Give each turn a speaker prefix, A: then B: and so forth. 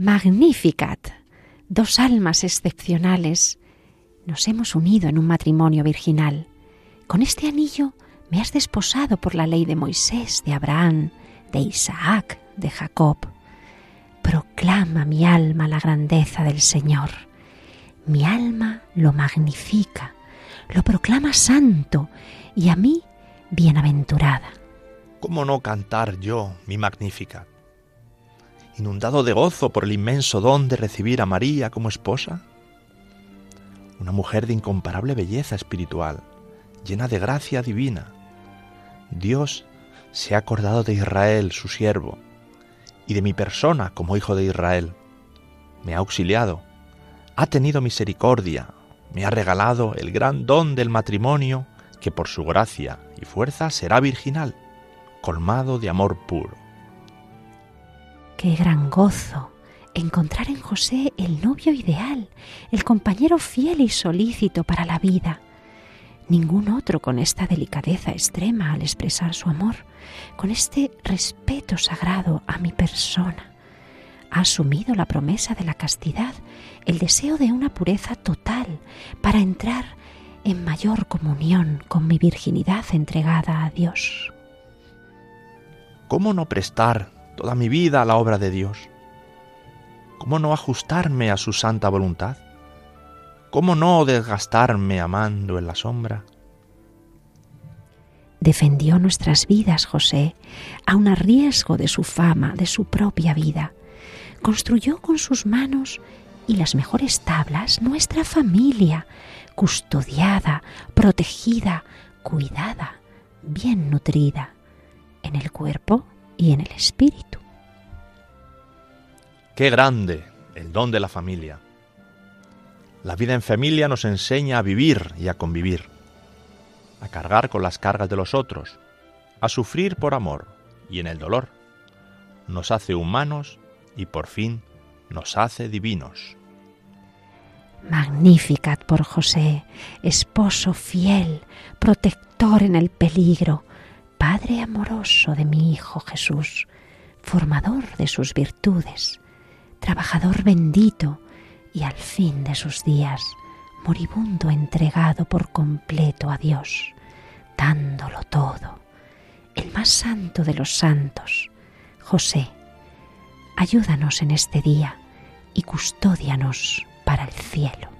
A: Magnificat. Dos almas excepcionales nos hemos unido en un matrimonio virginal. Con este anillo me has desposado por la ley de Moisés, de Abraham, de Isaac, de Jacob. Proclama mi alma la grandeza del Señor. Mi alma lo magnifica, lo proclama santo y a mí bienaventurada.
B: ¿Cómo no cantar yo mi magnífica? Inundado de gozo por el inmenso don de recibir a María como esposa? Una mujer de incomparable belleza espiritual, llena de gracia divina. Dios se ha acordado de Israel, su siervo, y de mi persona como hijo de Israel. Me ha auxiliado, ha tenido misericordia, me ha regalado el gran don del matrimonio que por su gracia y fuerza será virginal, colmado de amor puro.
A: Qué gran gozo encontrar en José el novio ideal, el compañero fiel y solícito para la vida. Ningún otro con esta delicadeza extrema al expresar su amor, con este respeto sagrado a mi persona. Ha asumido la promesa de la castidad, el deseo de una pureza total para entrar en mayor comunión con mi virginidad entregada a Dios.
B: ¿Cómo no prestar toda mi vida a la obra de Dios? ¿Cómo no ajustarme a su santa voluntad? ¿Cómo no desgastarme amando en la sombra?
A: Defendió nuestras vidas José, aun a riesgo de su fama, de su propia vida. Construyó con sus manos y las mejores tablas nuestra familia, custodiada, protegida, cuidada, bien nutrida, en el cuerpo y en el espíritu.
B: Qué grande el don de la familia. La vida en familia nos enseña a vivir y a convivir, a cargar con las cargas de los otros, a sufrir por amor y en el dolor. Nos hace humanos y por fin nos hace divinos.
A: Magnificat por José, esposo fiel, protector en el peligro, Padre amoroso de mi Hijo Jesús, formador de sus virtudes, trabajador bendito y al fin de sus días, moribundo entregado por completo a Dios, dándolo todo, el más santo de los santos, José, ayúdanos en este día y custódianos para el cielo.